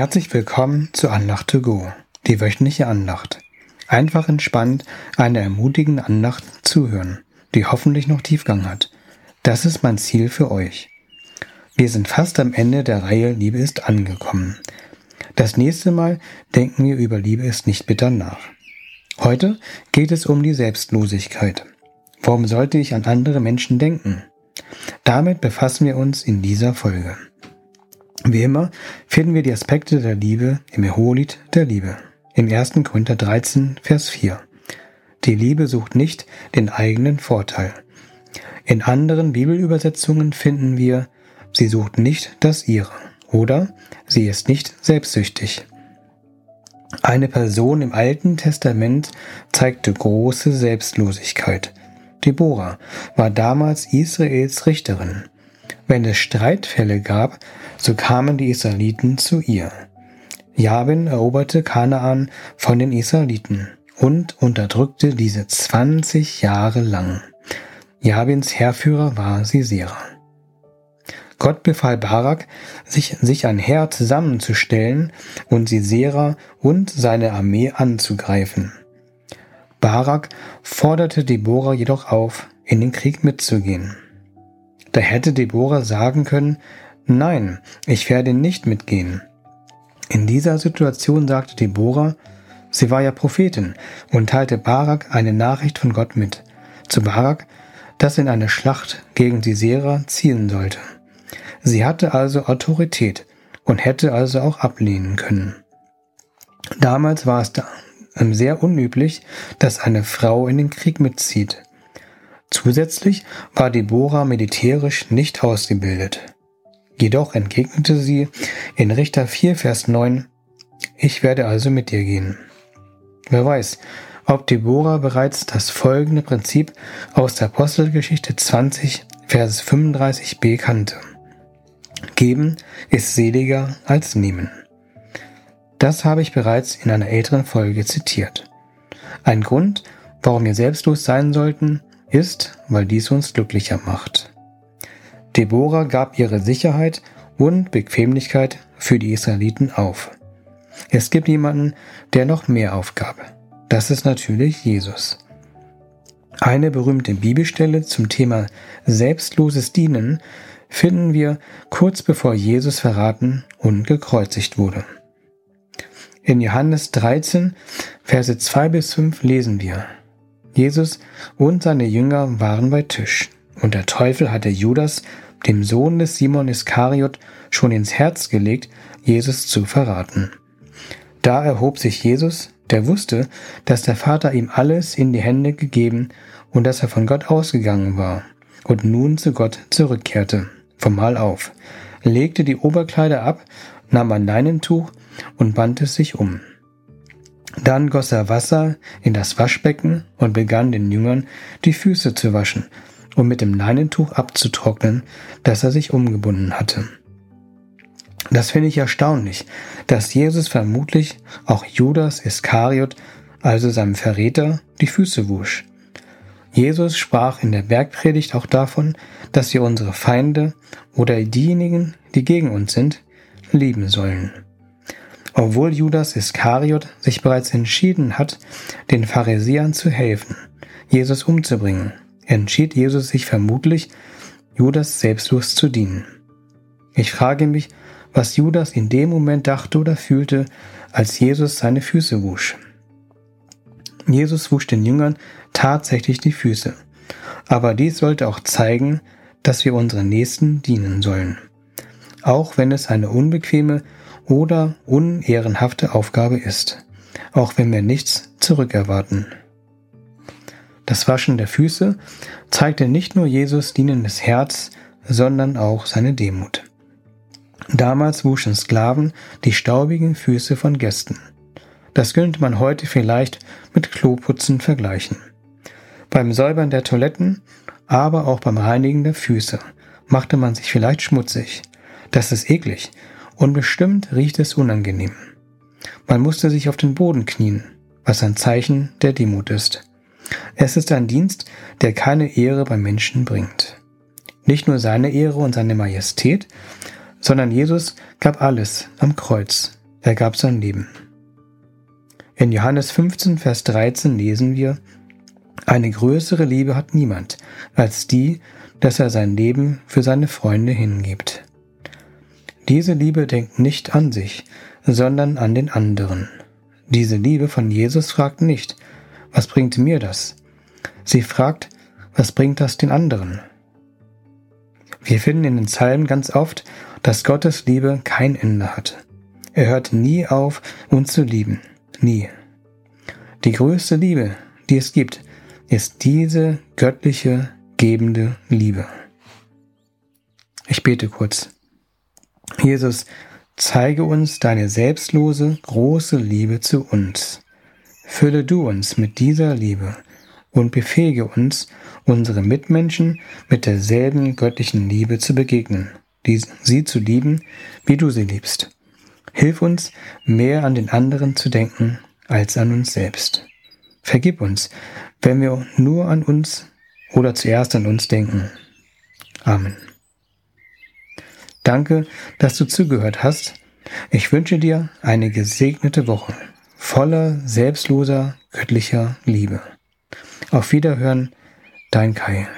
Herzlich willkommen zu Andacht to go, die wöchentliche Andacht. Einfach entspannt einer ermutigenden Andacht zuhören, die hoffentlich noch Tiefgang hat. Das ist mein Ziel für euch. Wir sind fast am Ende der Reihe Liebe ist angekommen. Das nächste Mal denken wir über Liebe ist nicht bitter nach. Heute geht es um die Selbstlosigkeit. Warum sollte ich an andere Menschen denken? Damit befassen wir uns in dieser Folge. Wie immer finden wir die Aspekte der Liebe im Hohelied der Liebe. Im 1. Korinther 13, Vers 4. Die Liebe sucht nicht den eigenen Vorteil. In anderen Bibelübersetzungen finden wir, sie sucht nicht das ihre oder sie ist nicht selbstsüchtig. Eine Person im Alten Testament zeigte große Selbstlosigkeit. Deborah war damals Israels Richterin. Wenn es Streitfälle gab, so kamen die Israeliten zu ihr. Jabin eroberte Kanaan von den Israeliten und unterdrückte diese 20 Jahre lang. Jabins Heerführer war Sisera. Gott befahl Barak, sich, sich ein Heer zusammenzustellen und Sisera und seine Armee anzugreifen. Barak forderte Deborah jedoch auf, in den Krieg mitzugehen. Da hätte Deborah sagen können, nein, ich werde nicht mitgehen. In dieser Situation sagte Deborah, sie war ja Prophetin und teilte Barak eine Nachricht von Gott mit. Zu Barak, dass in eine Schlacht gegen Sisera ziehen sollte. Sie hatte also Autorität und hätte also auch ablehnen können. Damals war es da sehr unüblich, dass eine Frau in den Krieg mitzieht. Zusätzlich war Deborah militärisch nicht ausgebildet. Jedoch entgegnete sie in Richter 4, Vers 9, Ich werde also mit dir gehen. Wer weiß, ob Deborah bereits das folgende Prinzip aus der Apostelgeschichte 20, Vers 35b kannte. Geben ist seliger als nehmen. Das habe ich bereits in einer älteren Folge zitiert. Ein Grund, warum wir selbstlos sein sollten, ist, weil dies uns glücklicher macht. Deborah gab ihre Sicherheit und Bequemlichkeit für die Israeliten auf. Es gibt jemanden, der noch mehr aufgab. Das ist natürlich Jesus. Eine berühmte Bibelstelle zum Thema selbstloses Dienen finden wir kurz bevor Jesus verraten und gekreuzigt wurde. In Johannes 13, Verse 2 bis 5 lesen wir, Jesus und seine Jünger waren bei Tisch, und der Teufel hatte Judas, dem Sohn des Simon Iskariot, schon ins Herz gelegt, Jesus zu verraten. Da erhob sich Jesus, der wusste, dass der Vater ihm alles in die Hände gegeben und dass er von Gott ausgegangen war und nun zu Gott zurückkehrte, vom Mahl auf, legte die Oberkleider ab, nahm ein Leinentuch und band es sich um. Dann goss er Wasser in das Waschbecken und begann den Jüngern die Füße zu waschen und mit dem Leinentuch abzutrocknen, das er sich umgebunden hatte. Das finde ich erstaunlich, dass Jesus vermutlich auch Judas Iskariot, also seinem Verräter, die Füße wusch. Jesus sprach in der Bergpredigt auch davon, dass wir unsere Feinde oder diejenigen, die gegen uns sind, lieben sollen. Obwohl Judas Iskariot sich bereits entschieden hat, den Pharisäern zu helfen, Jesus umzubringen, entschied Jesus sich vermutlich, Judas selbstlos zu dienen. Ich frage mich, was Judas in dem Moment dachte oder fühlte, als Jesus seine Füße wusch. Jesus wusch den Jüngern tatsächlich die Füße. Aber dies sollte auch zeigen, dass wir unseren Nächsten dienen sollen. Auch wenn es eine unbequeme oder unehrenhafte Aufgabe ist, auch wenn wir nichts zurückerwarten. Das Waschen der Füße zeigte nicht nur Jesus dienendes Herz, sondern auch seine Demut. Damals wuschen Sklaven die staubigen Füße von Gästen. Das könnte man heute vielleicht mit Kloputzen vergleichen. Beim Säubern der Toiletten, aber auch beim Reinigen der Füße machte man sich vielleicht schmutzig. Das ist eklig und bestimmt riecht es unangenehm. Man musste sich auf den Boden knien, was ein Zeichen der Demut ist. Es ist ein Dienst, der keine Ehre beim Menschen bringt. Nicht nur seine Ehre und seine Majestät, sondern Jesus gab alles am Kreuz. er gab sein Leben. In Johannes 15, Vers 13 lesen wir, eine größere Liebe hat niemand als die, dass er sein Leben für seine Freunde hingibt. Diese Liebe denkt nicht an sich, sondern an den anderen. Diese Liebe von Jesus fragt nicht, was bringt mir das? Sie fragt, was bringt das den anderen? Wir finden in den Psalmen ganz oft, dass Gottes Liebe kein Ende hat. Er hört nie auf, uns zu lieben. Nie. Die größte Liebe, die es gibt, ist diese göttliche, gebende Liebe. Ich bete kurz. Jesus, zeige uns deine selbstlose, große Liebe zu uns. Fülle du uns mit dieser Liebe und befähige uns, unsere Mitmenschen mit derselben göttlichen Liebe zu begegnen, die, sie zu lieben, wie du sie liebst. Hilf uns, mehr an den anderen zu denken als an uns selbst. Vergib uns, wenn wir nur an uns oder zuerst an uns denken. Amen. Danke, dass du zugehört hast. Ich wünsche dir eine gesegnete Woche voller selbstloser göttlicher Liebe. Auf Wiederhören, dein Kai.